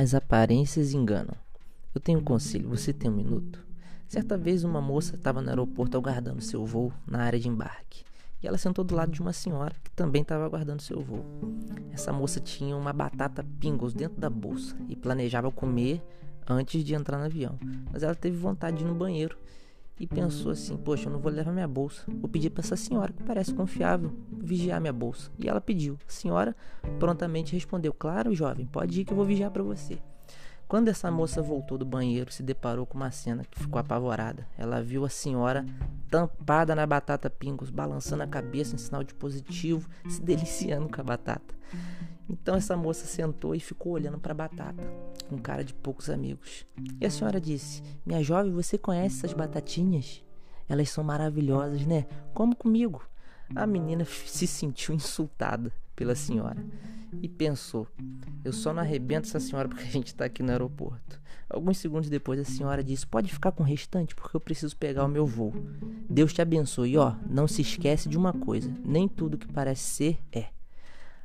As aparências enganam. Eu tenho um conselho, você tem um minuto? Certa vez uma moça estava no aeroporto aguardando seu voo na área de embarque. E ela sentou do lado de uma senhora que também estava aguardando seu voo. Essa moça tinha uma batata pingos dentro da bolsa e planejava comer antes de entrar no avião. Mas ela teve vontade de ir no banheiro e pensou assim: Poxa, eu não vou levar minha bolsa. Vou pedir para essa senhora, que parece confiável, vigiar minha bolsa. E ela pediu. A senhora prontamente respondeu: Claro, jovem, pode ir que eu vou vigiar para você. Quando essa moça voltou do banheiro, se deparou com uma cena que ficou apavorada. Ela viu a senhora tampada na batata pingos, balançando a cabeça em sinal de positivo, se deliciando com a batata. Então essa moça sentou e ficou olhando para a batata, com cara de poucos amigos. E a senhora disse: Minha jovem, você conhece essas batatinhas? Elas são maravilhosas, né? Como comigo. A menina se sentiu insultada pela senhora e pensou: Eu só não arrebento essa senhora porque a gente está aqui no aeroporto. Alguns segundos depois, a senhora disse: Pode ficar com o restante porque eu preciso pegar o meu voo. Deus te abençoe. E ó, não se esquece de uma coisa: nem tudo que parece ser é.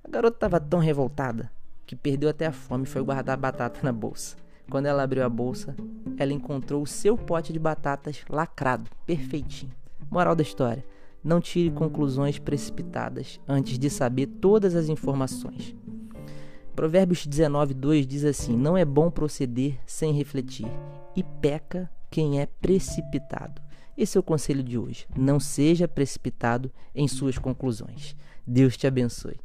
A garota estava tão revoltada que perdeu até a fome e foi guardar batata na bolsa. Quando ela abriu a bolsa, ela encontrou o seu pote de batatas lacrado, perfeitinho. Moral da história: não tire conclusões precipitadas antes de saber todas as informações. Provérbios 19:2 diz assim: Não é bom proceder sem refletir, e peca quem é precipitado. Esse é o conselho de hoje. Não seja precipitado em suas conclusões. Deus te abençoe.